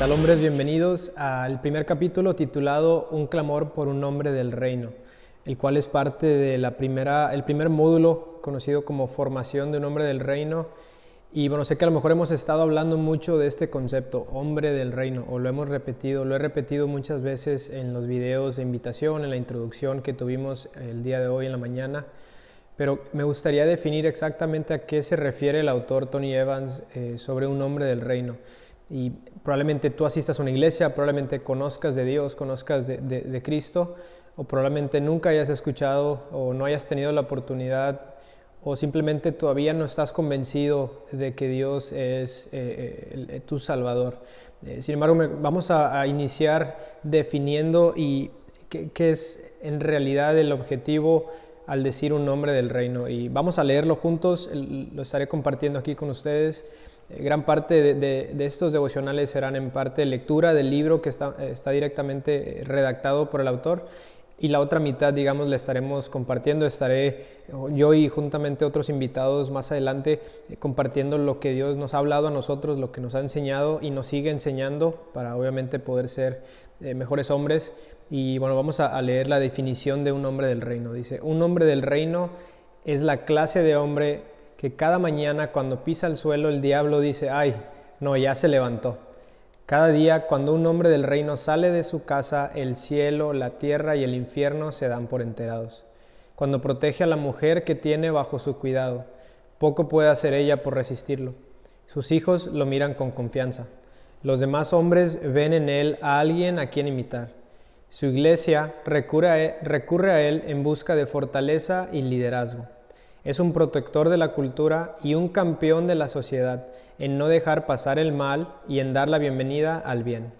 tal hombres? Bienvenidos al primer capítulo titulado Un clamor por un nombre del reino, el cual es parte de la primera, el primer módulo conocido como formación de un hombre del reino. Y bueno, sé que a lo mejor hemos estado hablando mucho de este concepto, hombre del reino, o lo hemos repetido, lo he repetido muchas veces en los videos de invitación, en la introducción que tuvimos el día de hoy en la mañana, pero me gustaría definir exactamente a qué se refiere el autor Tony Evans eh, sobre un hombre del reino y probablemente tú asistas a una iglesia, probablemente conozcas de Dios, conozcas de, Cristo, o probablemente nunca hayas escuchado o no hayas tenido la oportunidad o simplemente todavía no estás convencido de que Dios es eh, eh, tu Salvador. Eh, sin embargo, vamos a, iniciar definiendo y qué, es en realidad el objetivo al decir un nombre del reino. Y vamos a leerlo juntos, lo estaré compartiendo aquí con ustedes. Eh, gran parte de, estos devocionales serán en parte lectura del libro que está, está directamente redactado por el autor y la otra mitad, digamos, la estaremos compartiendo. Estaré yo y juntamente otros invitados más adelante eh, compartiendo lo que Dios nos ha hablado a nosotros, lo que nos ha enseñado y nos sigue enseñando para obviamente poder ser eh, mejores hombres. Y bueno, vamos a leer la definición de un hombre del reino. Dice, un hombre del reino es la clase de hombre que cada mañana cuando pisa el suelo el diablo dice, ay, no, ya se levantó. Cada día cuando un hombre del reino sale de su casa, el cielo, la tierra y el infierno se dan por enterados. Cuando protege a la mujer que tiene bajo su cuidado, poco puede hacer ella por resistirlo. Sus hijos lo miran con confianza. Los demás hombres ven en él a alguien a quien imitar. Su iglesia recurre a a él en busca de fortaleza y liderazgo. Es un protector de la cultura y un campeón de la sociedad en no dejar pasar el mal y en dar la bienvenida al bien.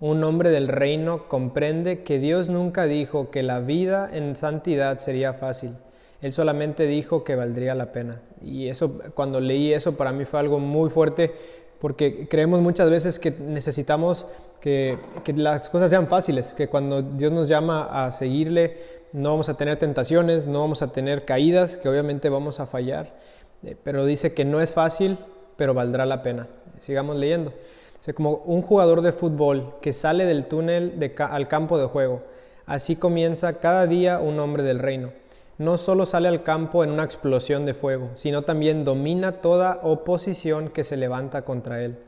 Un hombre del reino comprende que Dios nunca dijo que la vida en santidad sería fácil. Él solamente dijo que valdría la pena. Y eso, cuando leí eso, para mí fue algo muy fuerte, porque creemos muchas veces que necesitamos que, que las cosas sean fáciles, que cuando Dios nos llama a seguirle, no vamos a tener tentaciones, no vamos a tener caídas, que obviamente vamos a fallar, eh, pero dice que no es fácil, pero valdrá la pena. Sigamos leyendo. Dice, como un jugador de fútbol que sale del túnel al campo de juego, así comienza cada día un hombre del reino. No solo sale al campo en una explosión de fuego, sino también domina toda oposición que se levanta contra él.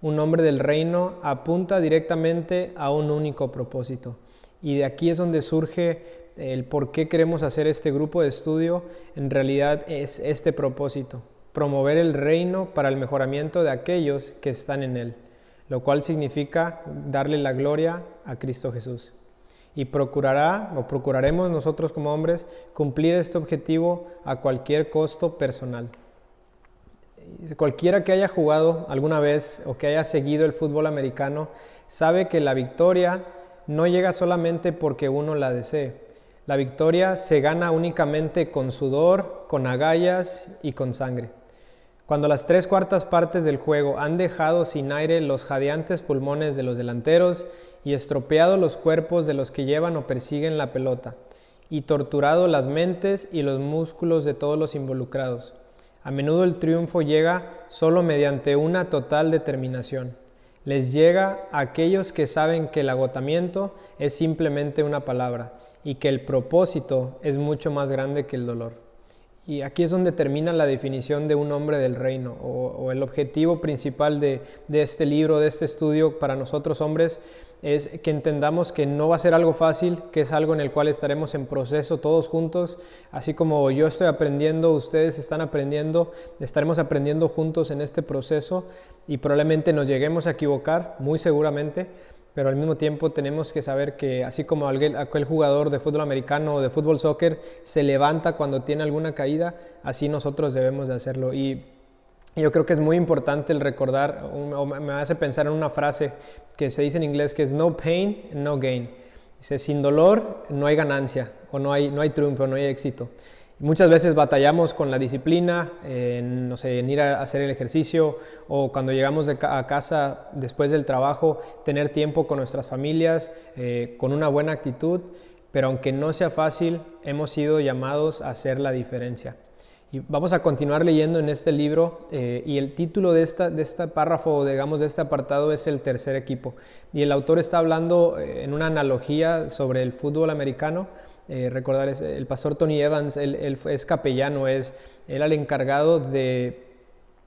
Un hombre del reino apunta directamente a un único propósito. Y de aquí es donde surge el por qué queremos hacer este grupo de estudio, en realidad es este propósito, promover el reino para el mejoramiento de aquellos que están en él, lo cual significa darle la gloria a Cristo Jesús. Y procurará o procuraremos nosotros como hombres cumplir este objetivo a cualquier costo personal. Cualquiera que haya jugado alguna vez o que haya seguido el fútbol americano sabe que la victoria no llega solamente porque uno la desee, la victoria se gana únicamente con sudor, con agallas y con sangre. Cuando las tres cuartas partes del juego han dejado sin aire los jadeantes pulmones de los delanteros y estropeado los cuerpos de los que llevan o persiguen la pelota, y torturado las mentes y los músculos de todos los involucrados. A menudo el triunfo llega solo mediante una total determinación. Les llega a aquellos que saben que el agotamiento es simplemente una palabra y que el propósito es mucho más grande que el dolor. Y aquí es donde termina la definición de un hombre del reino o, el objetivo principal de, este libro, de este estudio para nosotros hombres, es que entendamos que no va a ser algo fácil, que es algo en el cual estaremos en proceso todos juntos, así como yo estoy aprendiendo, ustedes están aprendiendo, estaremos aprendiendo juntos en este proceso y probablemente nos lleguemos a equivocar, muy seguramente, pero al mismo tiempo tenemos que saber que así como aquel jugador de fútbol americano o de fútbol soccer se levanta cuando tiene alguna caída, así nosotros debemos de hacerlo. Y yo creo que es muy importante el recordar, o me hace pensar en una frase que se dice en inglés que es no pain, no gain. Dice, sin dolor no hay ganancia, o no hay, no hay triunfo, no hay éxito. Muchas veces batallamos con la disciplina, en, no sé, en ir a hacer el ejercicio o cuando llegamos a casa después del trabajo, tener tiempo con nuestras familias, eh, con una buena actitud, pero aunque no sea fácil, hemos sido llamados a hacer la diferencia. Y vamos a continuar leyendo en este libro eh, y el título de, esta, de este párrafo, digamos, de este apartado es el tercer equipo. Y el autor está hablando eh, en una analogía sobre el fútbol americano. Eh, recordar, el pastor Tony Evans, él, es capellano, es él el encargado de,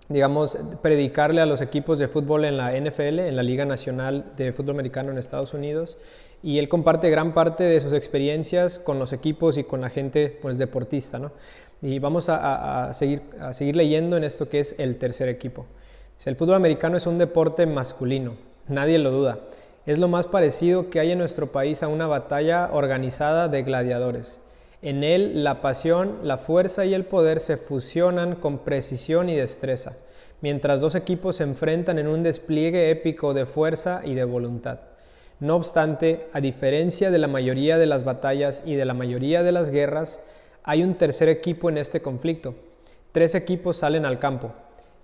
digamos, predicarle a los equipos de fútbol en la NFL, en la Liga Nacional de Fútbol Americano en Estados Unidos. Y él comparte gran parte de sus experiencias con los equipos y con la gente pues, deportista. ¿no? Y vamos a, seguir, a seguir leyendo en esto que es el tercer equipo. El fútbol americano es un deporte masculino, nadie lo duda. Es lo más parecido que hay en nuestro país a una batalla organizada de gladiadores. En él la pasión, la fuerza y el poder se fusionan con precisión y destreza, mientras dos equipos se enfrentan en un despliegue épico de fuerza y de voluntad. No obstante, a diferencia de la mayoría de las batallas y de la mayoría de las guerras, hay un tercer equipo en este conflicto. Tres equipos salen al campo.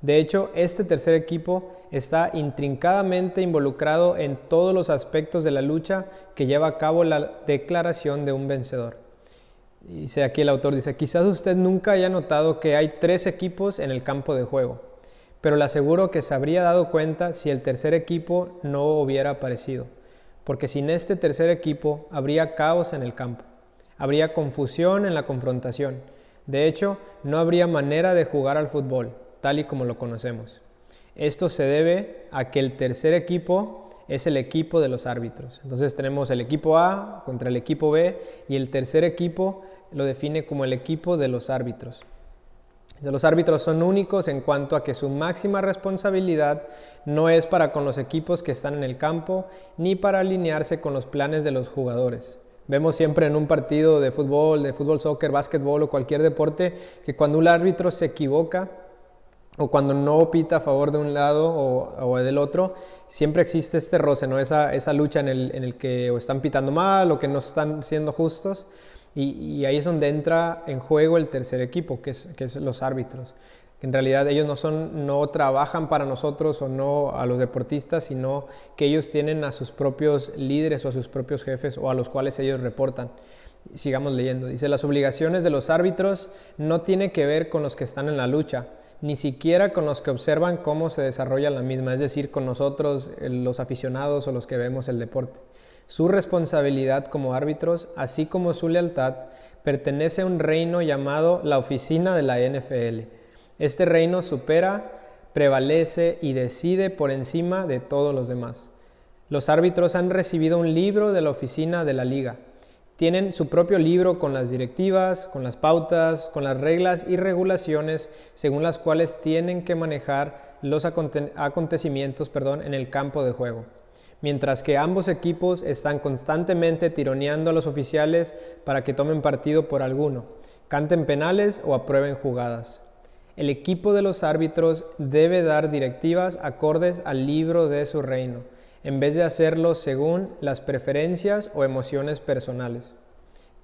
De hecho, este tercer equipo está intrincadamente involucrado en todos los aspectos de la lucha que lleva a cabo la declaración de un vencedor. Dice aquí el autor, dice, quizás usted nunca haya notado que hay tres equipos en el campo de juego, pero le aseguro que se habría dado cuenta si el tercer equipo no hubiera aparecido, porque sin este tercer equipo habría caos en el campo. Habría confusión en la confrontación. De hecho, no habría manera de jugar al fútbol, tal y como lo conocemos. Esto se debe a que el tercer equipo es el equipo de los árbitros. Entonces tenemos el equipo A contra el equipo B y el tercer equipo lo define como el equipo de los árbitros. Los árbitros son únicos en cuanto a que su máxima responsabilidad no es para con los equipos que están en el campo ni para alinearse con los planes de los jugadores. Vemos siempre en un partido de fútbol, de fútbol, soccer, básquetbol o cualquier deporte que cuando un árbitro se equivoca o cuando no pita a favor de un lado o, del otro, siempre existe este roce, ¿no? esa, esa lucha en el, en el, que están pitando mal o que no están siendo justos. Y, ahí es donde entra en juego el tercer equipo, que es, que es los árbitros en realidad ellos no, son, no trabajan para nosotros o no a los deportistas, sino que ellos tienen a sus propios líderes o a sus propios jefes o a los cuales ellos reportan. Sigamos leyendo. Dice, las obligaciones de los árbitros no tienen que ver con los que están en la lucha, ni siquiera con los que observan cómo se desarrolla la misma, es decir, con nosotros, los aficionados o los que vemos el deporte. Su responsabilidad como árbitros, así como su lealtad, pertenece a un reino llamado la oficina de la NFL este reino supera, prevalece y decide por encima de todos los demás. Los árbitros han recibido un libro de la oficina de la liga. Tienen su propio libro con las directivas, con las pautas, con las reglas y regulaciones según las cuales tienen que manejar los acontecimientos perdón, en el campo de juego. Mientras que ambos equipos están constantemente tironeando a los oficiales para que tomen partido por alguno, canten penales o aprueben jugadas. El equipo de los árbitros debe dar directivas acordes al libro de su reino, en vez de hacerlo según las preferencias o emociones personales.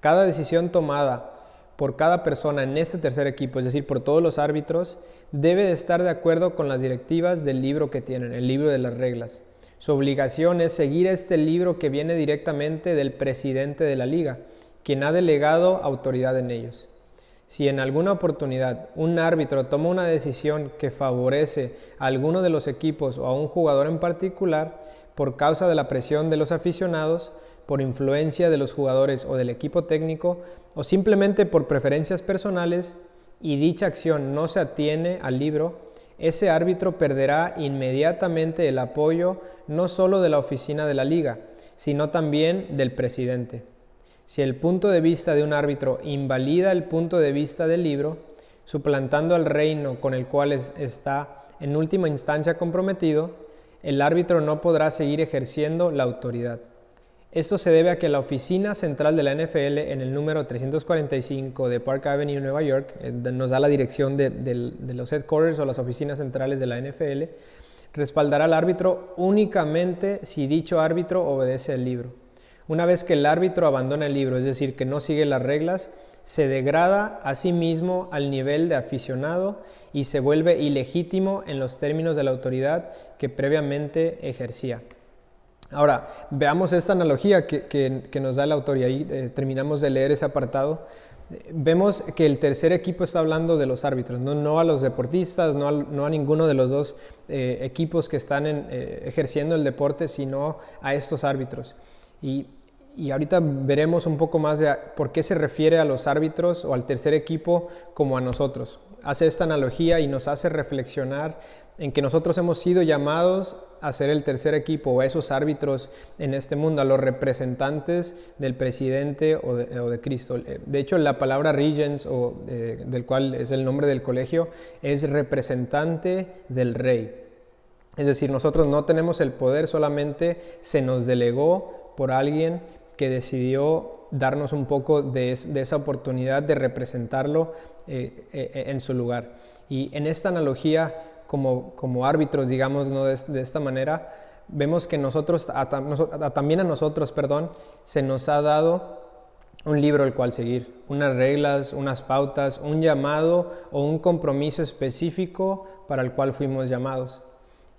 Cada decisión tomada por cada persona en este tercer equipo, es decir, por todos los árbitros, debe de estar de acuerdo con las directivas del libro que tienen, el libro de las reglas. Su obligación es seguir este libro que viene directamente del presidente de la liga, quien ha delegado autoridad en ellos. Si en alguna oportunidad un árbitro toma una decisión que favorece a alguno de los equipos o a un jugador en particular, por causa de la presión de los aficionados, por influencia de los jugadores o del equipo técnico, o simplemente por preferencias personales, y dicha acción no se atiene al libro, ese árbitro perderá inmediatamente el apoyo no solo de la oficina de la liga, sino también del presidente. Si el punto de vista de un árbitro invalida el punto de vista del libro, suplantando al reino con el cual está en última instancia comprometido, el árbitro no podrá seguir ejerciendo la autoridad. Esto se debe a que la oficina central de la NFL en el número 345 de Park Avenue, Nueva York, eh, nos da la dirección de, de los headquarters o las oficinas centrales de la NFL, respaldará al árbitro únicamente si dicho árbitro obedece el libro. Una vez que el árbitro abandona el libro, es decir, que no sigue las reglas, se degrada a sí mismo al nivel de aficionado y se vuelve ilegítimo en los términos de la autoridad que previamente ejercía. Ahora, veamos esta analogía que, nos da el autor y eh, terminamos de leer ese apartado. Vemos que el tercer equipo está hablando de los árbitros, no, a los deportistas, no a, ninguno de los dos eh, equipos que están eh, ejerciendo el deporte, sino a estos árbitros. Y, y ahorita veremos un poco más de por qué se refiere a los árbitros o al tercer equipo como a nosotros. Hace esta analogía y nos hace reflexionar en que nosotros hemos sido llamados a ser el tercer equipo o a esos árbitros en este mundo, a los representantes del presidente o de, Cristo. De hecho, la palabra regents, o, eh, del cual es el nombre del colegio, es representante del rey. Es decir, nosotros no tenemos el poder, solamente se nos delegó por alguien que decidió darnos un poco de, esa oportunidad de representarlo eh, eh, en su lugar. Y en esta analogía, como, como árbitros, digamos, ¿no? de, esta manera, vemos que nosotros, también a nosotros, perdón, se nos ha dado un libro el cual seguir, unas reglas, unas pautas, un llamado o un compromiso específico para el cual fuimos llamados.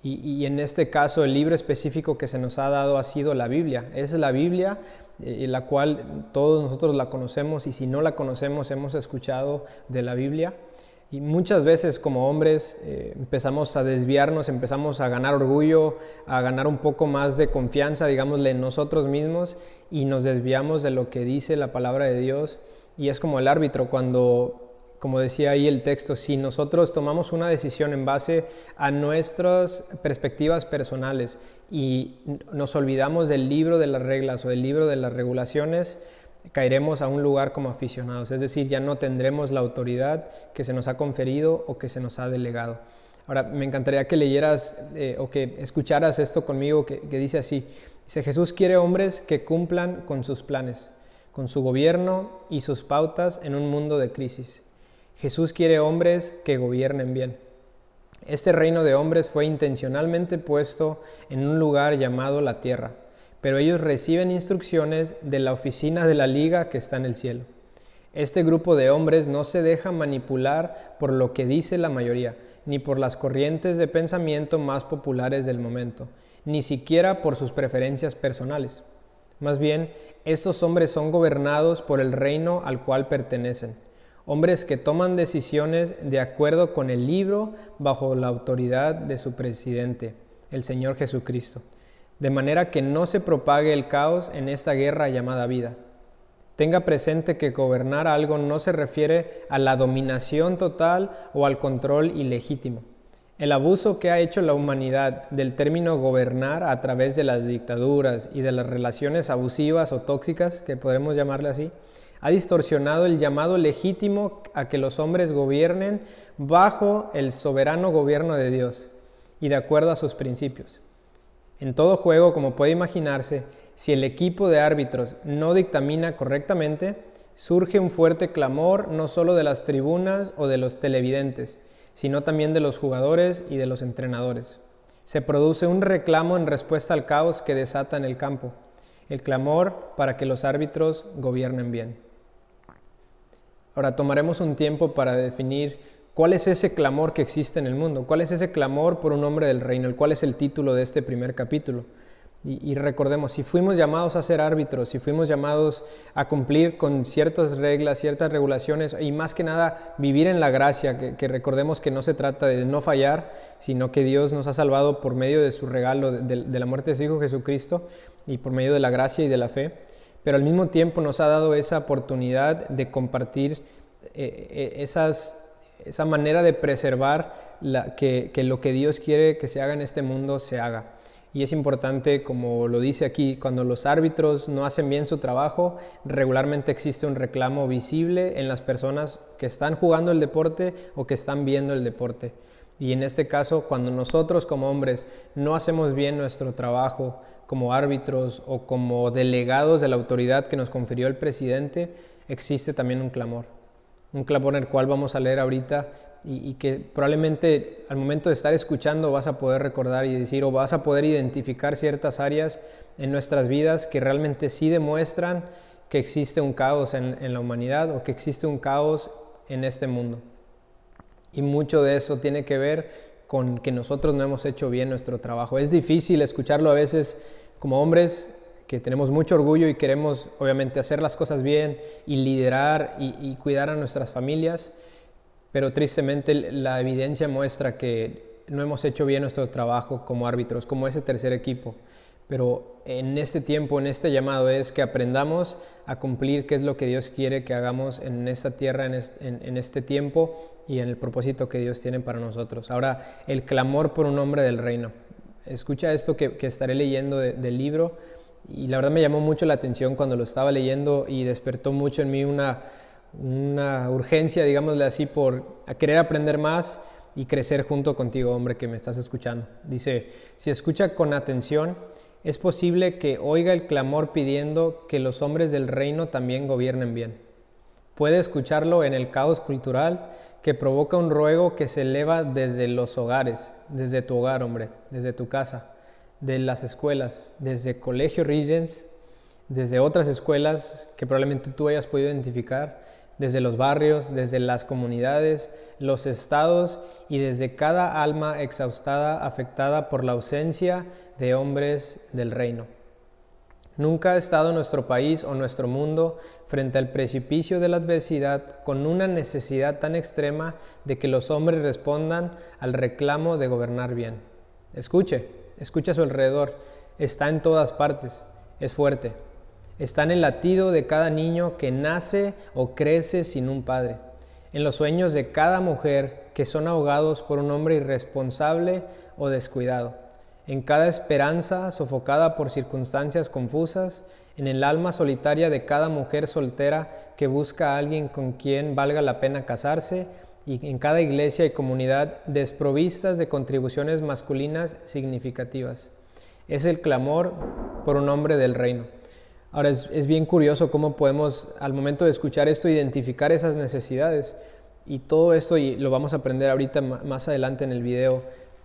Y, en este caso el libro específico que se nos ha dado ha sido la Biblia. Es la Biblia eh, la cual todos nosotros la conocemos y si no la conocemos hemos escuchado de la Biblia. Y muchas veces como hombres eh, empezamos a desviarnos, empezamos a ganar orgullo, a ganar un poco más de confianza, digámosle, en nosotros mismos y nos desviamos de lo que dice la palabra de Dios. Y es como el árbitro cuando como decía ahí el texto, si nosotros tomamos una decisión en base a nuestras perspectivas personales y nos olvidamos del libro de las reglas o del libro de las regulaciones, caeremos a un lugar como aficionados, es decir, ya no tendremos la autoridad que se nos ha conferido o que se nos ha delegado. Ahora, me encantaría que leyeras eh, o que escucharas esto conmigo, que, que dice así, dice, Jesús quiere hombres que cumplan con sus planes, con su gobierno y sus pautas en un mundo de crisis. Jesús quiere hombres que gobiernen bien. Este reino de hombres fue intencionalmente puesto en un lugar llamado la tierra, pero ellos reciben instrucciones de la oficina de la liga que está en el cielo. Este grupo de hombres no se deja manipular por lo que dice la mayoría, ni por las corrientes de pensamiento más populares del momento, ni siquiera por sus preferencias personales. Más bien, estos hombres son gobernados por el reino al cual pertenecen hombres que toman decisiones de acuerdo con el libro bajo la autoridad de su presidente, el Señor Jesucristo, de manera que no se propague el caos en esta guerra llamada vida. Tenga presente que gobernar algo no se refiere a la dominación total o al control ilegítimo. El abuso que ha hecho la humanidad del término gobernar a través de las dictaduras y de las relaciones abusivas o tóxicas, que podemos llamarle así, ha distorsionado el llamado legítimo a que los hombres gobiernen bajo el soberano gobierno de Dios y de acuerdo a sus principios. En todo juego, como puede imaginarse, si el equipo de árbitros no dictamina correctamente, surge un fuerte clamor no solo de las tribunas o de los televidentes, sino también de los jugadores y de los entrenadores. Se produce un reclamo en respuesta al caos que desata en el campo, el clamor para que los árbitros gobiernen bien. Ahora tomaremos un tiempo para definir cuál es ese clamor que existe en el mundo, cuál es ese clamor por un hombre del reino, el cual es el título de este primer capítulo. Y, recordemos, si fuimos llamados a ser árbitros, si fuimos llamados a cumplir con ciertas reglas, ciertas regulaciones y más que nada vivir en la gracia, que, recordemos que no se trata de no fallar, sino que Dios nos ha salvado por medio de su regalo, de la muerte de su Hijo Jesucristo y por medio de la gracia y de la fe pero al mismo tiempo nos ha dado esa oportunidad de compartir eh, eh, esa manera de preservar que, lo que Dios quiere que se haga en este mundo se haga. Y es importante, como lo dice aquí, cuando los árbitros no hacen bien su trabajo, regularmente existe un reclamo visible en las personas que están jugando el deporte o que están viendo el deporte. Y en este caso, cuando nosotros como hombres no hacemos bien nuestro trabajo, como árbitros o como delegados de la autoridad que nos confirió el presidente, existe también un clamor. Un clamor en el cual vamos a leer ahorita y, que probablemente al momento de estar escuchando vas a poder recordar y decir o vas a poder identificar ciertas áreas en nuestras vidas que realmente sí demuestran que existe un caos en, en la humanidad o que existe un caos en este mundo. Y mucho de eso tiene que ver con que nosotros no hemos hecho bien nuestro trabajo. Es difícil escucharlo a veces como hombres que tenemos mucho orgullo y queremos obviamente hacer las cosas bien y liderar y, cuidar a nuestras familias, pero tristemente la evidencia muestra que no hemos hecho bien nuestro trabajo como árbitros, como ese tercer equipo. Pero en este tiempo, en este llamado, es que aprendamos a cumplir qué es lo que Dios quiere que hagamos en esta tierra, en este, tiempo y en el propósito que Dios tiene para nosotros. Ahora, el clamor por un hombre del reino. Escucha esto que, estaré leyendo del libro y la verdad me llamó mucho la atención cuando lo estaba leyendo y despertó mucho en mí una, una urgencia, digámosle así, por a querer aprender más y crecer junto contigo, hombre, que me estás escuchando. Dice, si escucha con atención, es posible que oiga el clamor pidiendo que los hombres del reino también gobiernen bien. Puede escucharlo en el caos cultural que provoca un ruego que se eleva desde los hogares, desde tu hogar, hombre, desde tu casa de las escuelas, desde Colegio Regents, desde otras escuelas que probablemente tú hayas podido identificar, desde los barrios, desde las comunidades, los estados y desde cada alma exhaustada afectada por la ausencia de hombres del reino. Nunca ha estado nuestro país o nuestro mundo frente al precipicio de la adversidad con una necesidad tan extrema de que los hombres respondan al reclamo de gobernar bien. Escuche, escucha a su alrededor, está en todas partes, es fuerte. Está en el latido de cada niño que nace o crece sin un padre, en los sueños de cada mujer que son ahogados por un hombre irresponsable o descuidado, en cada esperanza sofocada por circunstancias confusas, en el alma solitaria de cada mujer soltera que busca a alguien con quien valga la pena casarse y en cada iglesia y comunidad desprovistas de contribuciones masculinas significativas. Es el clamor por un hombre del reino. Ahora es, bien curioso cómo podemos al momento de escuchar esto identificar esas necesidades y todo esto, y lo vamos a aprender ahorita más adelante en el video,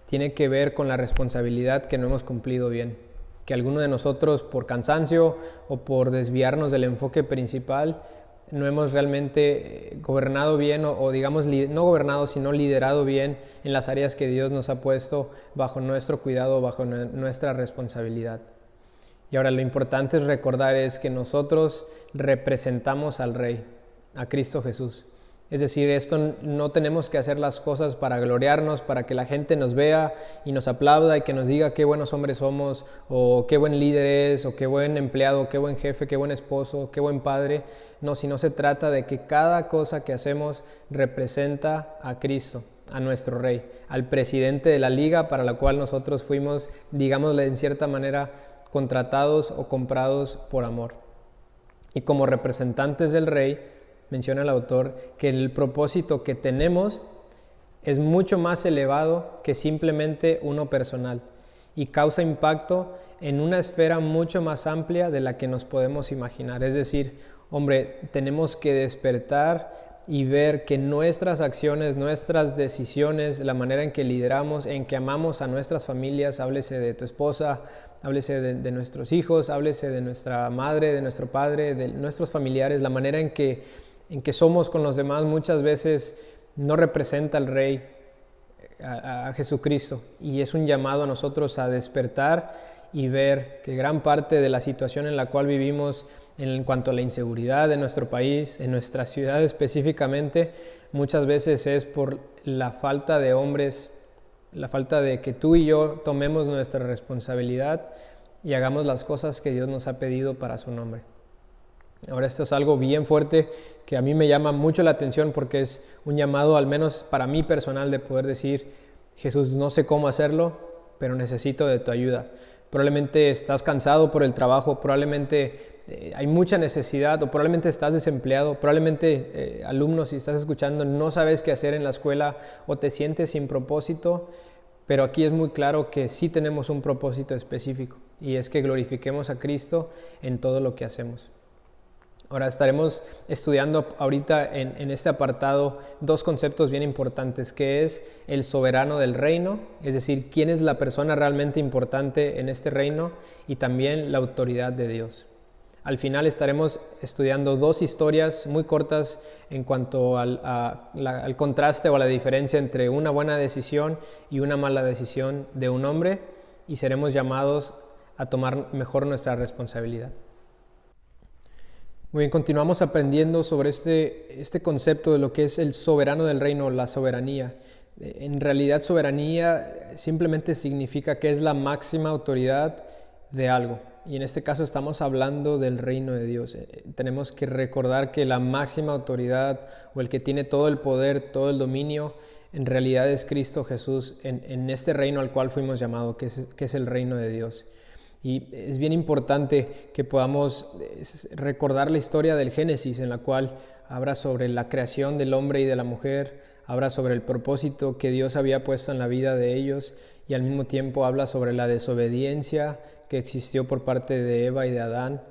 tiene que ver con la responsabilidad que no hemos cumplido bien. Que alguno de nosotros por cansancio o por desviarnos del enfoque principal no hemos realmente eh, gobernado bien o, digamos no gobernado sino liderado bien en las áreas que Dios nos ha puesto bajo nuestro cuidado, bajo nuestra responsabilidad. Y ahora lo importante es recordar es que nosotros representamos al Rey, a Cristo Jesús. Es decir, esto no tenemos que hacer las cosas para gloriarnos, para que la gente nos vea y nos aplauda y que nos diga qué buenos hombres somos, o qué buen líder es, o qué buen empleado, qué buen jefe, qué buen esposo, qué buen padre. No, sino se trata de que cada cosa que hacemos representa a Cristo, a nuestro Rey, al presidente de la liga para la cual nosotros fuimos, digámosle en cierta manera, contratados o comprados por amor. Y como representantes del Rey, menciona el autor, que el propósito que tenemos es mucho más elevado que simplemente uno personal y causa impacto en una esfera mucho más amplia de la que nos podemos imaginar. Es decir, hombre, tenemos que despertar y ver que nuestras acciones, nuestras decisiones, la manera en que lideramos, en que amamos a nuestras familias, háblese de tu esposa, háblese de, nuestros hijos, háblese de nuestra madre, de nuestro padre, de nuestros familiares, la manera en que en que somos con los demás muchas veces no representa al Rey, a, Jesucristo. Y es un llamado a nosotros a despertar y ver que gran parte de la situación en la cual vivimos en cuanto a la inseguridad de nuestro país, en nuestra ciudad específicamente, muchas veces es por la falta de hombres, la falta de que tú y yo tomemos nuestra responsabilidad y hagamos las cosas que Dios nos ha pedido para su nombre. Ahora esto es algo bien fuerte que a mí me llama mucho la atención porque es un llamado, al menos para mí personal, de poder decir, Jesús, no sé cómo hacerlo, pero necesito de tu ayuda. Probablemente estás cansado por el trabajo, probablemente eh, hay mucha necesidad o probablemente estás desempleado, probablemente eh, alumnos, si estás escuchando, no sabes qué hacer en la escuela o te sientes sin propósito, pero aquí es muy claro que sí tenemos un propósito específico y es que glorifiquemos a Cristo en todo lo que hacemos. Ahora estaremos estudiando ahorita en, este apartado dos conceptos bien importantes, que es el soberano del reino, es decir, quién es la persona realmente importante en este reino, y también la autoridad de Dios. Al final estaremos estudiando dos historias muy cortas en cuanto al, al contraste o a la diferencia entre una buena decisión y una mala decisión de un hombre, y seremos llamados a tomar mejor nuestra responsabilidad. Muy bien, continuamos aprendiendo sobre este, este concepto de lo que es el soberano del reino, la soberanía. En realidad soberanía simplemente significa que es la máxima autoridad de algo. Y en este caso estamos hablando del reino de Dios. Eh, tenemos que recordar que la máxima autoridad o el que tiene todo el poder, todo el dominio, en realidad es Cristo Jesús en, este reino al cual fuimos llamados, que es, que es el reino de Dios. Y es bien importante que podamos recordar la historia del Génesis, en la cual habla sobre la creación del hombre y de la mujer, habla sobre el propósito que Dios había puesto en la vida de ellos y al mismo tiempo habla sobre la desobediencia que existió por parte de Eva y de Adán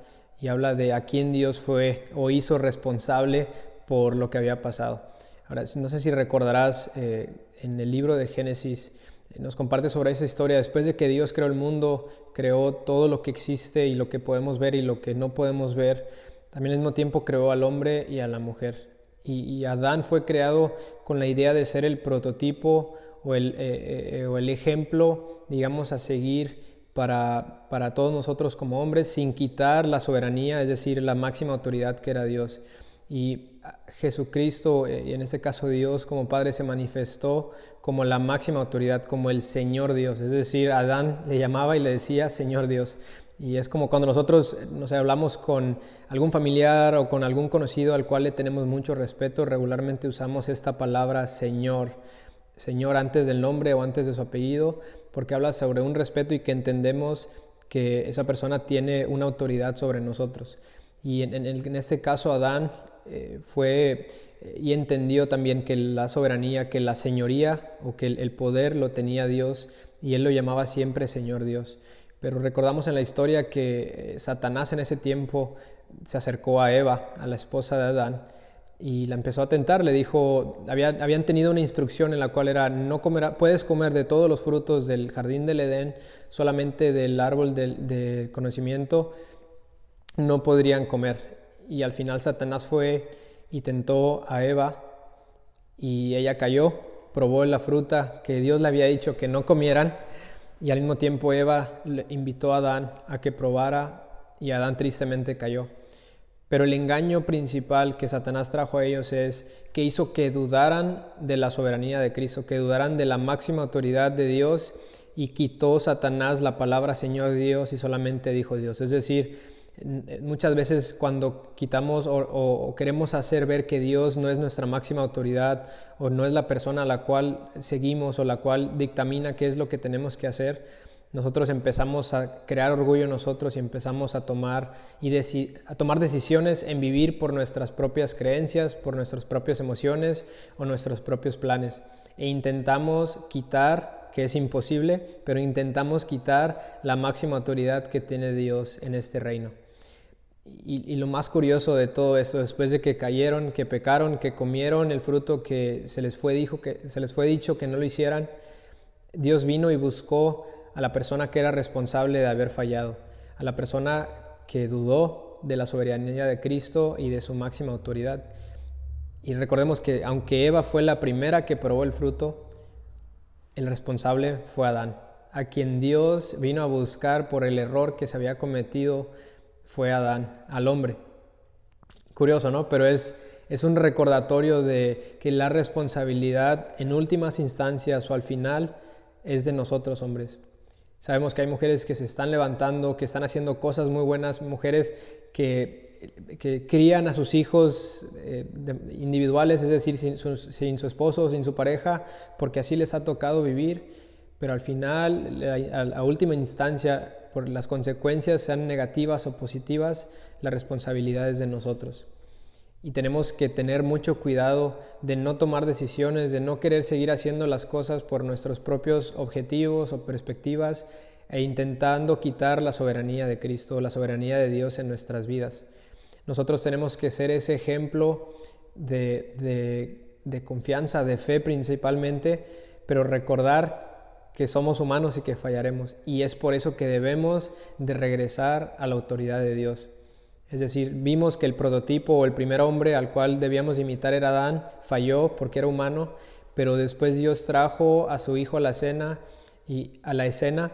y habla de a quién Dios fue o hizo responsable por lo que había pasado. Ahora, no sé si recordarás eh, en el libro de Génesis, eh, nos comparte sobre esa historia. Después de que Dios creó el mundo, creó todo lo que existe y lo que podemos ver y lo que no podemos ver, también al mismo tiempo creó al hombre y a la mujer. Y, Adán fue creado con la idea de ser el prototipo o el, eh, o el ejemplo, digamos, a seguir para, para todos nosotros como hombres, sin quitar la soberanía, es decir, la máxima autoridad que era Dios. Y Jesucristo, eh, y en este caso Dios como Padre, se manifestó como la máxima autoridad, como el Señor Dios. Es decir, Adán le llamaba y le decía Señor Dios. Y es como cuando nosotros nos hablamos con algún familiar o con algún conocido al cual le tenemos mucho respeto, regularmente usamos esta palabra Señor. Señor antes del nombre o antes de su apellido, porque habla sobre un respeto y que entendemos que esa persona tiene una autoridad sobre nosotros. Y en, en este caso Adán eh, fue eh, y entendió también que la soberanía, que la señoría o que el, poder lo tenía Dios y él lo llamaba siempre Señor Dios. Pero recordamos en la historia que eh, Satanás en ese tiempo se acercó a Eva, a la esposa de Adán, y la empezó a tentar. Le dijo, habían tenido una instrucción en la cual era, no comerá, puedes comer de todos los frutos del jardín del Edén, solamente del árbol del conocimiento no podrían comer y al final Satanás fue y tentó a Eva y ella cayó, probó la fruta que Dios le había dicho que no comieran y al mismo tiempo Eva le invitó a Adán a que probara y Adán tristemente cayó. Pero el engaño principal que Satanás trajo a ellos es que hizo que dudaran de la soberanía de Cristo, que dudaran de la máxima autoridad de Dios y quitó Satanás la palabra Señor Dios y solamente dijo Dios. Es decir, Muchas veces cuando quitamos o, queremos hacer ver que Dios no es nuestra máxima autoridad o no es la persona a la cual seguimos o la cual dictamina qué es lo que tenemos que hacer, nosotros empezamos a crear orgullo en nosotros y empezamos a tomar, y a tomar decisiones en vivir por nuestras propias creencias, por nuestras propias emociones o nuestros propios planes. E intentamos quitar, que es imposible, pero intentamos quitar la máxima autoridad que tiene Dios en este reino. Y, lo más curioso de todo esto, después de que cayeron, que pecaron, que comieron el fruto que se les fue, dijo, que se les fue dicho que no lo hicieran, Dios vino y buscó a la persona que era responsable de haber fallado, a la persona que dudó de la soberanía de Cristo y de su máxima autoridad. Y recordemos que aunque Eva fue la primera que probó el fruto, el responsable fue Adán, a quien Dios vino a buscar por el error que se había cometido fue Adán, al hombre. Curioso, ¿no? Pero es, es un recordatorio de que la responsabilidad en últimas instancias o al final es de nosotros hombres. Sabemos que hay mujeres que se están levantando, que están haciendo cosas muy buenas, mujeres que, que crían a sus hijos eh, individuales, es decir, sin su, sin su esposo, sin su pareja, porque así les ha tocado vivir, pero al final, a, a última instancia, las consecuencias, sean negativas o positivas, la responsabilidad es de nosotros. Y tenemos que tener mucho cuidado de no tomar decisiones, de no querer seguir haciendo las cosas por nuestros propios objetivos o perspectivas e intentando quitar la soberanía de Cristo, la soberanía de Dios en nuestras vidas. Nosotros tenemos que ser ese ejemplo de, de confianza, de fe principalmente, pero recordar que somos humanos y que fallaremos. Y es por eso que debemos de regresar a la autoridad de Dios. Es decir, vimos que el prototipo o el primer hombre al cual debíamos imitar era Adán, falló porque era humano, pero después Dios trajo a su hijo a la escena y a la escena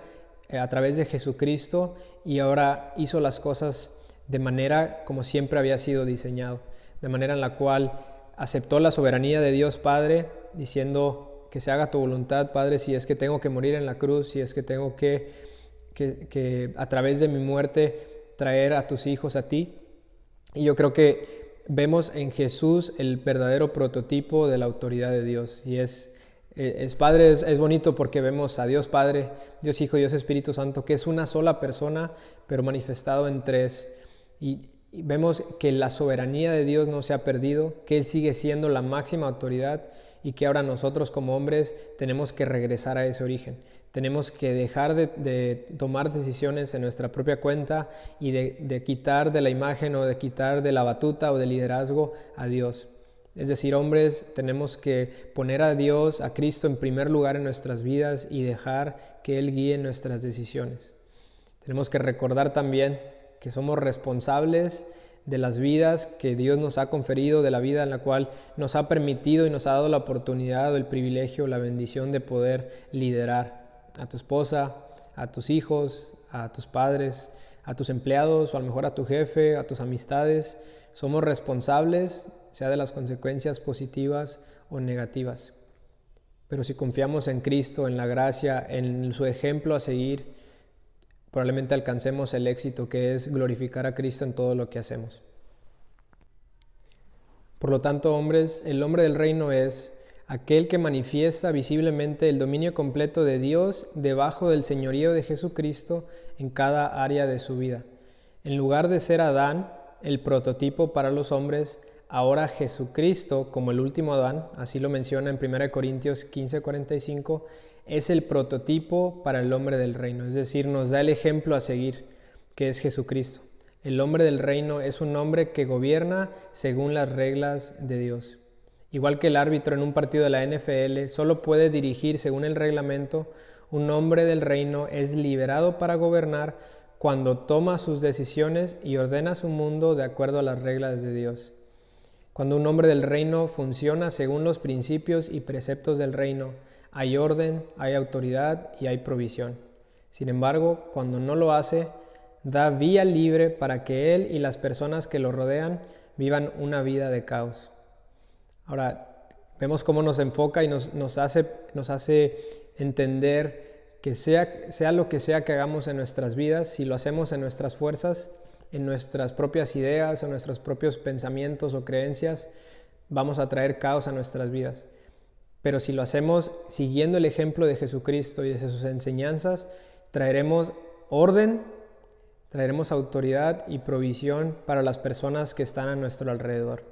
eh, a través de Jesucristo y ahora hizo las cosas de manera como siempre había sido diseñado, de manera en la cual aceptó la soberanía de Dios Padre, diciendo que se haga tu voluntad, Padre, si es que tengo que morir en la cruz, si es que tengo que, que, que a través de mi muerte traer a tus hijos a ti. Y yo creo que vemos en Jesús el verdadero prototipo de la autoridad de Dios. Y es, eh, es Padre, es, bonito porque vemos a Dios Padre, Dios Hijo, Dios Espíritu Santo, que es una sola persona, pero manifestado en tres. Y, y vemos que la soberanía de Dios no se ha perdido, que Él sigue siendo la máxima autoridad y que ahora nosotros como hombres tenemos que regresar a ese origen. Tenemos que dejar de, tomar decisiones en nuestra propia cuenta y de, quitar de la imagen o de quitar de la batuta o del liderazgo a Dios. Es decir, hombres, tenemos que poner a Dios, a Cristo en primer lugar en nuestras vidas y dejar que Él guíe nuestras decisiones. Tenemos que recordar también que somos responsables de las vidas que Dios nos ha conferido, de la vida en la cual nos ha permitido y nos ha dado la oportunidad o el privilegio, la bendición de poder liderar a tu esposa, a tus hijos, a tus padres, a tus empleados o a lo mejor a tu jefe, a tus amistades. Somos responsables, sea de las consecuencias positivas o negativas. Pero si confiamos en Cristo, en la gracia, en su ejemplo a seguir, probablemente alcancemos el éxito que es glorificar a Cristo en todo lo que hacemos. Por lo tanto, hombres, el hombre del reino es aquel que manifiesta visiblemente el dominio completo de Dios debajo del señorío de Jesucristo en cada área de su vida. En lugar de ser Adán, el prototipo para los hombres, ahora Jesucristo, como el último Adán, así lo menciona en 1 Corintios 15:45, es el prototipo para el hombre del reino, es decir, nos da el ejemplo a seguir, que es Jesucristo. El hombre del reino es un hombre que gobierna según las reglas de Dios. Igual que el árbitro en un partido de la NFL solo puede dirigir según el reglamento, un hombre del reino es liberado para gobernar cuando toma sus decisiones y ordena su mundo de acuerdo a las reglas de Dios. Cuando un hombre del reino funciona según los principios y preceptos del reino, hay orden, hay autoridad y hay provisión. Sin embargo, cuando no lo hace, da vía libre para que él y las personas que lo rodean vivan una vida de caos. Ahora, vemos cómo nos enfoca y nos, hace, nos hace entender que sea, sea lo que sea que hagamos en nuestras vidas, si lo hacemos en nuestras fuerzas, en nuestras propias ideas o nuestros propios pensamientos o creencias, vamos a traer caos a nuestras vidas. Pero si lo hacemos siguiendo el ejemplo de Jesucristo y de sus enseñanzas, traeremos orden, traeremos autoridad y provisión para las personas que están a nuestro alrededor.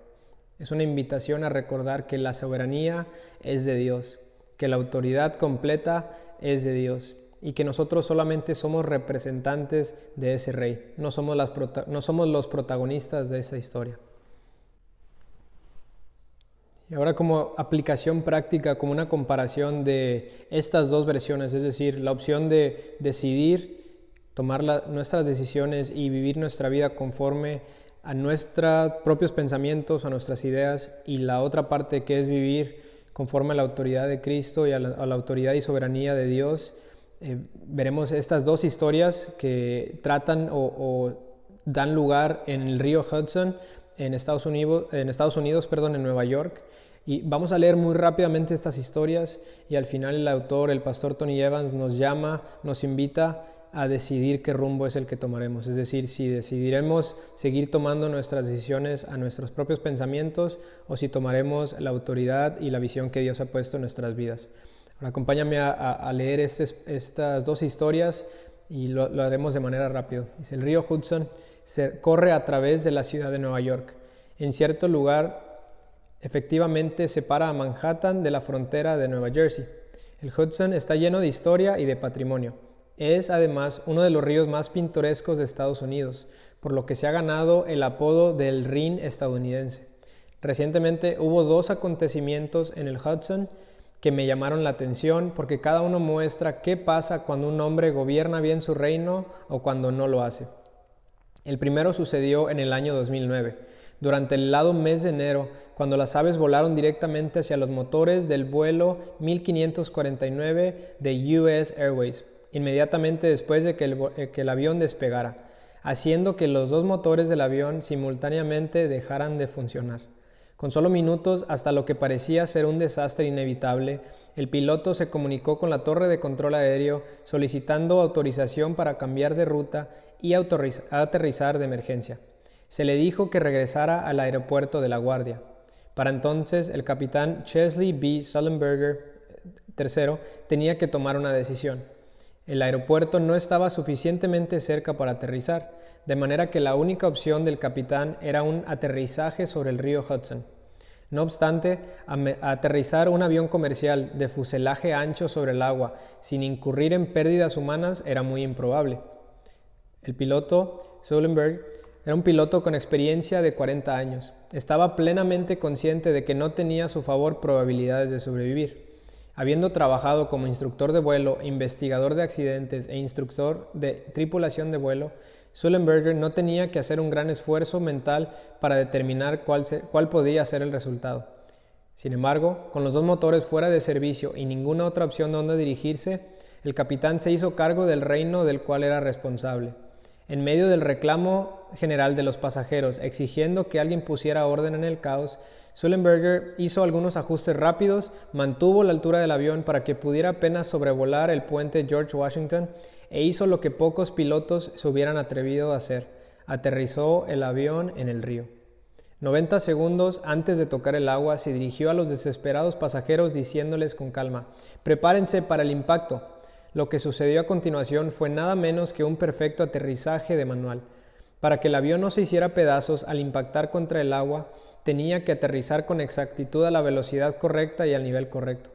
Es una invitación a recordar que la soberanía es de Dios, que la autoridad completa es de Dios y que nosotros solamente somos representantes de ese rey, no somos, no somos los protagonistas de esa historia. Y ahora como aplicación práctica, como una comparación de estas dos versiones, es decir, la opción de decidir, tomar nuestras decisiones y vivir nuestra vida conforme a nuestros propios pensamientos, a nuestras ideas, y la otra parte que es vivir conforme a la autoridad de Cristo y a la, autoridad y soberanía de Dios. Eh, veremos estas dos historias que tratan o, dan lugar en el río Hudson, en Estados Unidos, en, Estados Unidos perdón, en Nueva York. Y vamos a leer muy rápidamente estas historias y al final el autor, el pastor Tony Evans, nos llama, nos invita a decidir qué rumbo es el que tomaremos. Es decir, si decidiremos seguir tomando nuestras decisiones a nuestros propios pensamientos o si tomaremos la autoridad y la visión que Dios ha puesto en nuestras vidas. Acompáñame a, leer estas dos historias y lo, haremos de manera rápida. Dice, el río Hudson se corre a través de la ciudad de Nueva York. En cierto lugar, efectivamente separa a Manhattan de la frontera de Nueva Jersey. El Hudson está lleno de historia y de patrimonio. Es además uno de los ríos más pintorescos de Estados Unidos, por lo que se ha ganado el apodo del Rin estadounidense. Recientemente hubo dos acontecimientos en el Hudson que me llamaron la atención porque cada uno muestra qué pasa cuando un hombre gobierna bien su reino o cuando no lo hace. El primero sucedió en el año 2009, durante el lado mes de enero, cuando las aves volaron directamente hacia los motores del vuelo 1549 de US Airways inmediatamente después de que el, eh, que el avión despegara, haciendo que los dos motores del avión simultáneamente dejaran de funcionar. Con solo minutos, hasta lo que parecía ser un desastre inevitable, el piloto se comunicó con la torre de control aéreo solicitando autorización para cambiar de ruta y aterrizar de emergencia. Se le dijo que regresara al aeropuerto de La Guardia. Para entonces, el capitán Chesley B. Sullenberger III tenía que tomar una decisión. El aeropuerto no estaba suficientemente cerca para aterrizar, de manera que la única opción del capitán era un aterrizaje sobre el río Hudson. No obstante, aterrizar un avión comercial de fuselaje ancho sobre el agua sin incurrir en pérdidas humanas era muy improbable. El piloto, Sullenberg, era un piloto con experiencia de 40 años. Estaba plenamente consciente de que no tenía a su favor probabilidades de sobrevivir. Habiendo trabajado como instructor de vuelo, investigador de accidentes e instructor de tripulación de vuelo, Sullenberger no tenía que hacer un gran esfuerzo mental para determinar cuál, cuál podía ser el resultado. Sin embargo, con los dos motores fuera de servicio y ninguna otra opción donde dirigirse, el capitán se hizo cargo del reino del cual era responsable. En medio del reclamo general de los pasajeros exigiendo que alguien pusiera orden en el caos, Sullenberger hizo algunos ajustes rápidos, mantuvo la altura del avión para que pudiera apenas sobrevolar el puente George Washington e hizo lo que pocos pilotos se hubieran atrevido a hacer. Aterrizó el avión en el río. 90 segundos antes de tocar el agua se dirigió a los desesperados pasajeros diciéndoles con calma, prepárense para el impacto. Lo que sucedió a continuación fue nada menos que un perfecto aterrizaje de manual. Para que el avión no se hiciera pedazos al impactar contra el agua, tenía que aterrizar con exactitud a la velocidad correcta y al nivel correcto.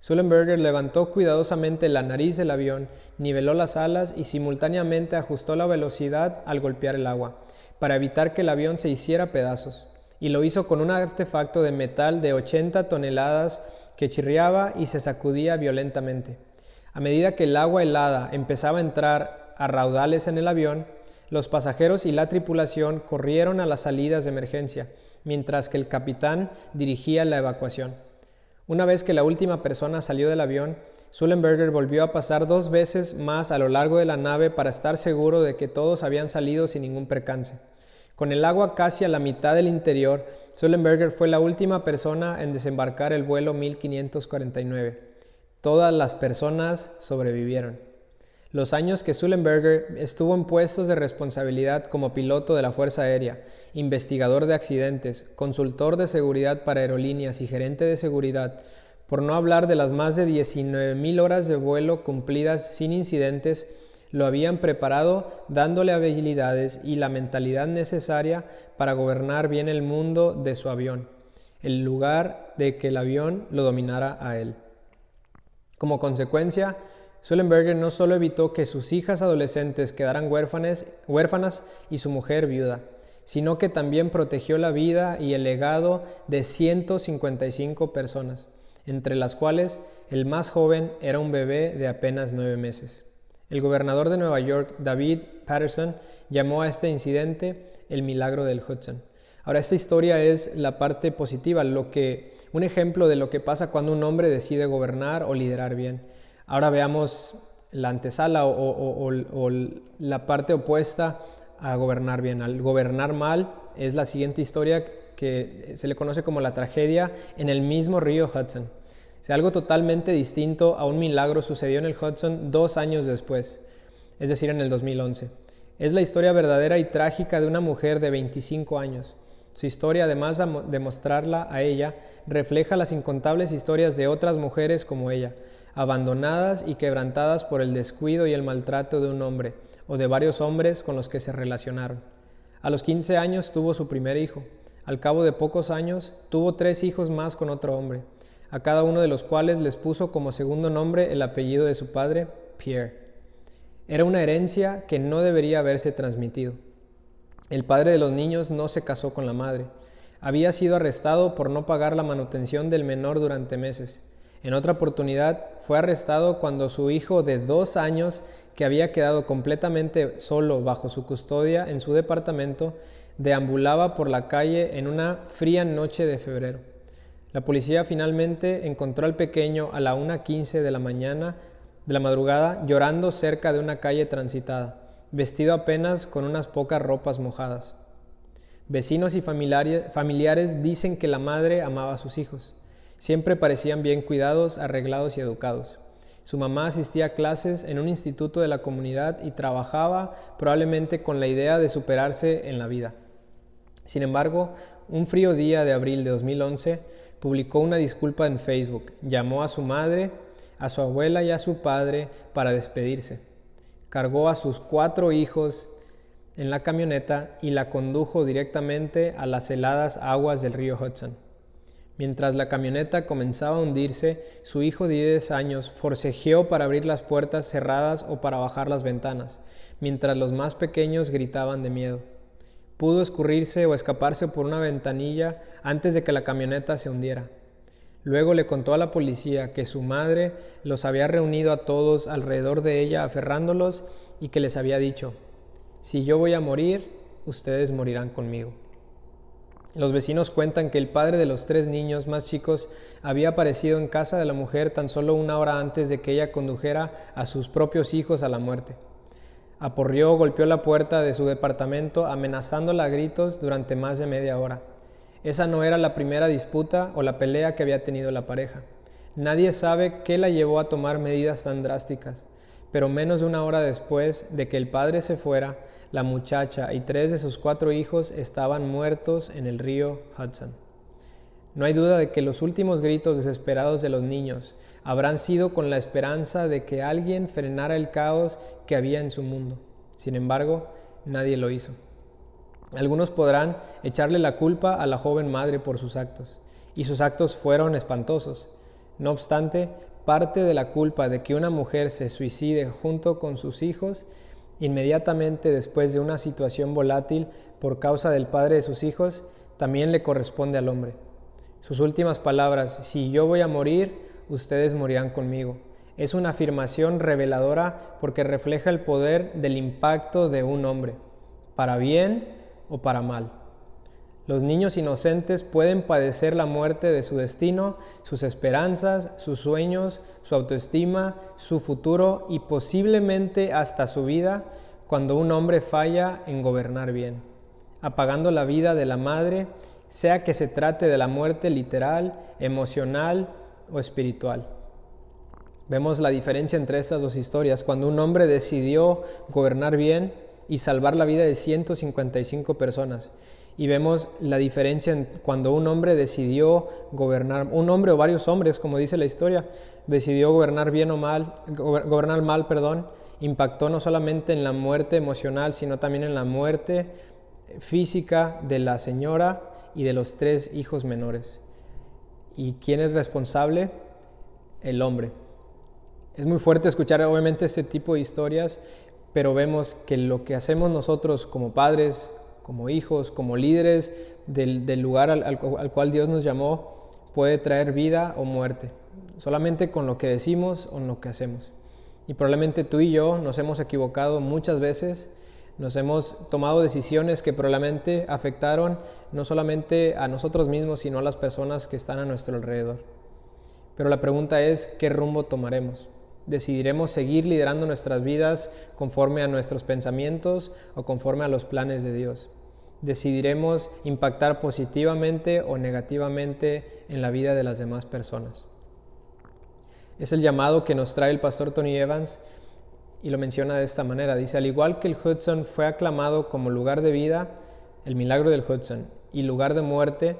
Sullenberger levantó cuidadosamente la nariz del avión, niveló las alas y simultáneamente ajustó la velocidad al golpear el agua, para evitar que el avión se hiciera pedazos, y lo hizo con un artefacto de metal de 80 toneladas que chirriaba y se sacudía violentamente. A medida que el agua helada empezaba a entrar a raudales en el avión, los pasajeros y la tripulación corrieron a las salidas de emergencia, mientras que el capitán dirigía la evacuación. Una vez que la última persona salió del avión, Sullenberger volvió a pasar dos veces más a lo largo de la nave para estar seguro de que todos habían salido sin ningún percance. Con el agua casi a la mitad del interior, Sullenberger fue la última persona en desembarcar el vuelo 1549. Todas las personas sobrevivieron. Los años que Sullenberger estuvo en puestos de responsabilidad como piloto de la Fuerza Aérea, investigador de accidentes, consultor de seguridad para aerolíneas y gerente de seguridad, por no hablar de las más de 19.000 horas de vuelo cumplidas sin incidentes, lo habían preparado dándole habilidades y la mentalidad necesaria para gobernar bien el mundo de su avión, en lugar de que el avión lo dominara a él. Como consecuencia, Sullenberger no solo evitó que sus hijas adolescentes quedaran huérfanas, huérfanas y su mujer viuda, sino que también protegió la vida y el legado de 155 personas, entre las cuales el más joven era un bebé de apenas nueve meses. El gobernador de Nueva York, David Patterson, llamó a este incidente el milagro del Hudson. Ahora, esta historia es la parte positiva, lo que, un ejemplo de lo que pasa cuando un hombre decide gobernar o liderar bien. Ahora veamos la antesala o, la parte opuesta a gobernar bien. Al gobernar mal es la siguiente historia que se le conoce como la tragedia en el mismo río Hudson. O algo totalmente distinto a un milagro sucedió en el Hudson dos años después, es decir, en el 2011. Es la historia verdadera y trágica de una mujer de 25 años. Su historia, además de mostrarla a ella, refleja las incontables historias de otras mujeres como ella, abandonadas y quebrantadas por el descuido y el maltrato de un hombre o de varios hombres con los que se relacionaron. A los 15 años tuvo su primer hijo. Al cabo de pocos años tuvo tres hijos más con otro hombre, a cada uno de los cuales les puso como segundo nombre el apellido de su padre, Pierre. Era una herencia que no debería haberse transmitido. El padre de los niños no se casó con la madre. Había sido arrestado por no pagar la manutención del menor durante meses. En otra oportunidad fue arrestado cuando su hijo de dos años, que había quedado completamente solo bajo su custodia en su departamento, deambulaba por la calle en una fría noche de febrero. La policía finalmente encontró al pequeño a la 1.15 de la mañana de la madrugada llorando cerca de una calle transitada, vestido apenas con unas pocas ropas mojadas. Vecinos y familiares dicen que la madre amaba a sus hijos. Siempre parecían bien cuidados, arreglados y educados. Su mamá asistía a clases en un instituto de la comunidad y trabajaba probablemente con la idea de superarse en la vida. Sin embargo, un frío día de abril de 2011, publicó una disculpa en Facebook, llamó a su madre, a su abuela y a su padre para despedirse. Cargó a sus cuatro hijos en la camioneta y la condujo directamente a las heladas aguas del río Hudson. Mientras la camioneta comenzaba a hundirse, su hijo de 10 años forcejeó para abrir las puertas cerradas o para bajar las ventanas, mientras los más pequeños gritaban de miedo. Pudo escurrirse o escaparse por una ventanilla antes de que la camioneta se hundiera. Luego le contó a la policía que su madre los había reunido a todos alrededor de ella aferrándolos y que les había dicho, si yo voy a morir, ustedes morirán conmigo. Los vecinos cuentan que el padre de los tres niños más chicos había aparecido en casa de la mujer tan solo una hora antes de que ella condujera a sus propios hijos a la muerte. Aporrió, golpeó la puerta de su departamento amenazándola a gritos durante más de media hora. Esa no era la primera disputa o la pelea que había tenido la pareja. Nadie sabe qué la llevó a tomar medidas tan drásticas, pero menos de una hora después de que el padre se fuera, la muchacha y tres de sus cuatro hijos estaban muertos en el río Hudson. No hay duda de que los últimos gritos desesperados de los niños habrán sido con la esperanza de que alguien frenara el caos que había en su mundo. Sin embargo, nadie lo hizo. Algunos podrán echarle la culpa a la joven madre por sus actos, y sus actos fueron espantosos. No obstante, parte de la culpa de que una mujer se suicide junto con sus hijos inmediatamente después de una situación volátil por causa del padre de sus hijos, también le corresponde al hombre. Sus últimas palabras, si yo voy a morir, ustedes morirán conmigo. Es una afirmación reveladora porque refleja el poder del impacto de un hombre, para bien o para mal. Los niños inocentes pueden padecer la muerte de su destino, sus esperanzas, sus sueños, su autoestima, su futuro y posiblemente hasta su vida cuando un hombre falla en gobernar bien, apagando la vida de la madre, sea que se trate de la muerte literal, emocional o espiritual. Vemos la diferencia entre estas dos historias. Cuando un hombre decidió gobernar bien y salvar la vida de 155 personas, y vemos la diferencia en cuando un hombre decidió gobernar, un hombre o varios hombres, como dice la historia, decidió gobernar bien o mal, gobernar mal, perdón, impactó no solamente en la muerte emocional, sino también en la muerte física de la señora y de los tres hijos menores. ¿Y quién es responsable? El hombre. Es muy fuerte escuchar obviamente este tipo de historias, pero vemos que lo que hacemos nosotros como padres, como hijos, como líderes del, lugar al, cual Dios nos llamó, puede traer vida o muerte, solamente con lo que decimos o lo que hacemos. Y probablemente tú y yo nos hemos equivocado muchas veces, nos hemos tomado decisiones que probablemente afectaron no solamente a nosotros mismos, sino a las personas que están a nuestro alrededor. Pero la pregunta es, ¿qué rumbo tomaremos? Decidiremos seguir liderando nuestras vidas conforme a nuestros pensamientos o conforme a los planes de Dios. Decidiremos impactar positivamente o negativamente en la vida de las demás personas. Es el llamado que nos trae el pastor Tony Evans y lo menciona de esta manera. Dice, al igual que el Hudson fue aclamado como lugar de vida, el milagro del Hudson, y lugar de muerte,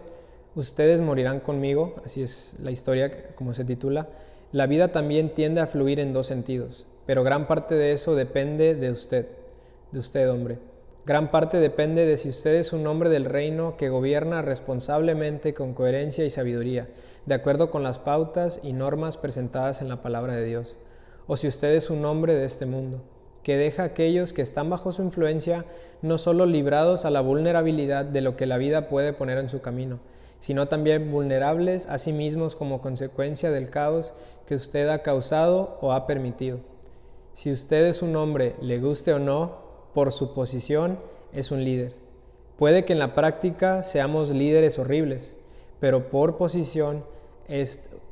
ustedes morirán conmigo, así es la historia como se titula, la vida también tiende a fluir en dos sentidos, pero gran parte de eso depende de usted, de usted hombre. Gran parte depende de si usted es un hombre del reino que gobierna responsablemente con coherencia y sabiduría, de acuerdo con las pautas y normas presentadas en la palabra de Dios, o si usted es un hombre de este mundo, que deja a aquellos que están bajo su influencia no solo librados a la vulnerabilidad de lo que la vida puede poner en su camino, sino también vulnerables a sí mismos como consecuencia del caos que usted ha causado o ha permitido. Si usted es un hombre, le guste o no, por su posición es un líder. Puede que en la práctica seamos líderes horribles, pero por posición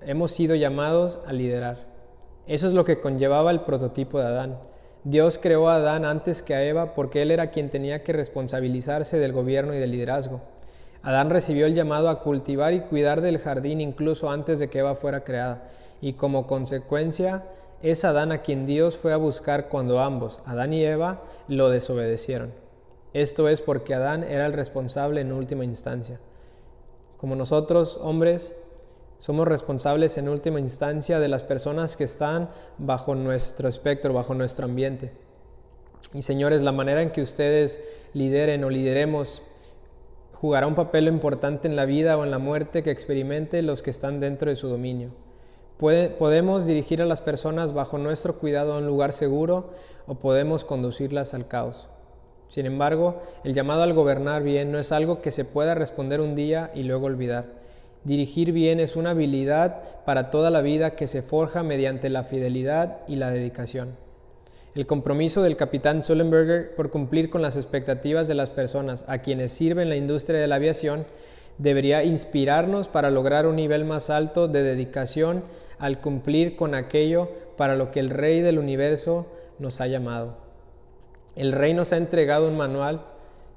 hemos sido llamados a liderar. Eso es lo que conllevaba el prototipo de Adán. Dios creó a Adán antes que a Eva porque él era quien tenía que responsabilizarse del gobierno y del liderazgo. Adán recibió el llamado a cultivar y cuidar del jardín incluso antes de que Eva fuera creada, y como consecuencia es Adán a quien Dios fue a buscar cuando ambos, Adán y Eva, lo desobedecieron. Esto es porque Adán era el responsable en última instancia. Como nosotros, hombres, somos responsables en última instancia de las personas que están bajo nuestro espectro, bajo nuestro ambiente. Y señores, la manera en que ustedes lideren o lideremos jugará un papel importante en la vida o en la muerte que experimente los que están dentro de su dominio. podemos dirigir a las personas bajo nuestro cuidado a un lugar seguro o podemos conducirlas al caos. Sin embargo, el llamado al gobernar bien no es algo que se pueda responder un día y luego olvidar. Dirigir bien es una habilidad para toda la vida que se forja mediante la fidelidad y la dedicación. El compromiso del capitán Sullenberger por cumplir con las expectativas de las personas a quienes sirven la industria de la aviación debería inspirarnos para lograr un nivel más alto de dedicación al cumplir con aquello para lo que el Rey del universo nos ha llamado. El Rey nos ha entregado un manual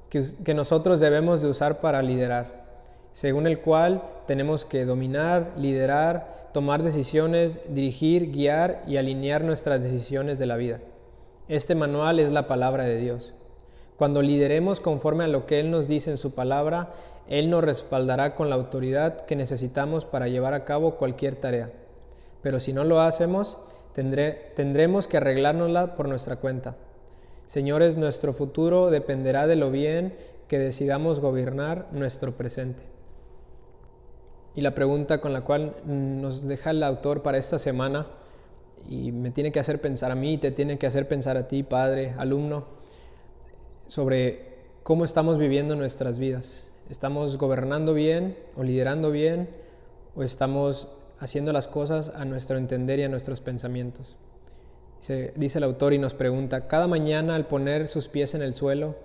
que, nosotros debemos de usar para liderar, según el cual tenemos que dominar, liderar, tomar decisiones, dirigir, guiar y alinear nuestras decisiones de la vida. Este manual es la palabra de Dios. Cuando lideremos conforme a lo que Él nos dice en su palabra, Él nos respaldará con la autoridad que necesitamos para llevar a cabo cualquier tarea. Pero si no lo hacemos, tendremos que arreglárnosla por nuestra cuenta. Señores, nuestro futuro dependerá de lo bien que decidamos gobernar nuestro presente. Y la pregunta con la cual nos deja el autor para esta semana y me tiene que hacer pensar a mí, te tiene que hacer pensar a ti, padre, alumno, sobre cómo estamos viviendo nuestras vidas. ¿Estamos gobernando bien o liderando bien o estamos haciendo las cosas a nuestro entender y a nuestros pensamientos? Dice, el autor y nos pregunta, cada mañana al poner sus pies en el suelo,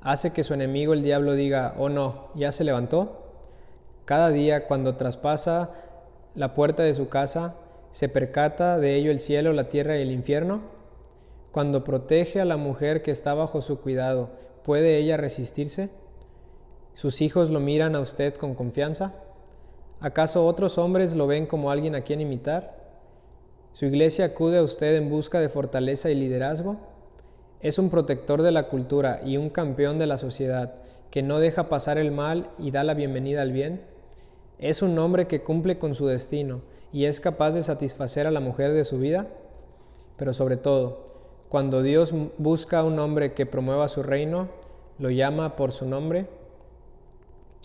hace que su enemigo el diablo diga, oh no, ya se levantó. Cada día cuando traspasa la puerta de su casa, ¿Se percata de ello el cielo, la tierra y el infierno? Cuando protege a la mujer que está bajo su cuidado, ¿puede ella resistirse? ¿Sus hijos lo miran a usted con confianza? ¿Acaso otros hombres lo ven como alguien a quien imitar? ¿Su iglesia acude a usted en busca de fortaleza y liderazgo? Es un protector de la cultura y un campeón de la sociedad que no deja pasar el mal y da la bienvenida al bien. Es un hombre que cumple con su destino y es capaz de satisfacer a la mujer de su vida, pero sobre todo, cuando Dios busca a un hombre que promueva su reino, lo llama por su nombre,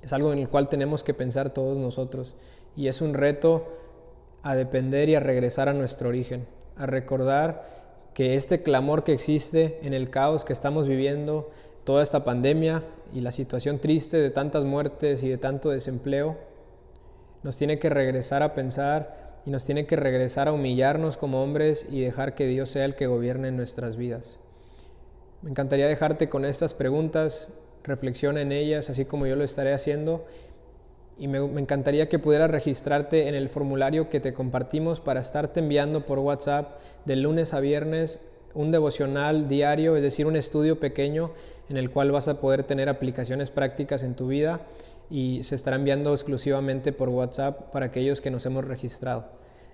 es algo en el cual tenemos que pensar todos nosotros. Y es un reto a depender y a regresar a nuestro origen, a recordar que este clamor que existe en el caos que estamos viviendo, toda esta pandemia y la situación triste de tantas muertes y de tanto desempleo, nos tiene que regresar a pensar y nos tiene que regresar a humillarnos como hombres y dejar que Dios sea el que gobierne nuestras vidas. Me encantaría dejarte con estas preguntas, reflexiona en ellas, así como yo lo estaré haciendo, y me, me, encantaría que pudieras registrarte en el formulario que te compartimos para estarte enviando por WhatsApp de lunes a viernes un devocional diario, es decir, un estudio pequeño en el cual vas a poder tener aplicaciones prácticas en tu vida y se estará enviando exclusivamente por WhatsApp para aquellos que nos hemos registrado.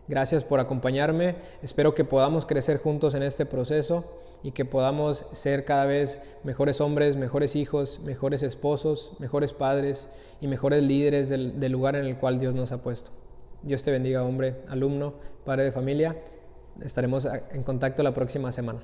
Gracias por acompañarme, espero que podamos crecer juntos en este proceso y que podamos ser cada vez mejores hombres, mejores hijos, mejores esposos, mejores padres y mejores líderes del, lugar en el cual Dios nos ha puesto. Dios te bendiga, hombre, alumno, padre de familia. Estaremos en contacto la próxima semana.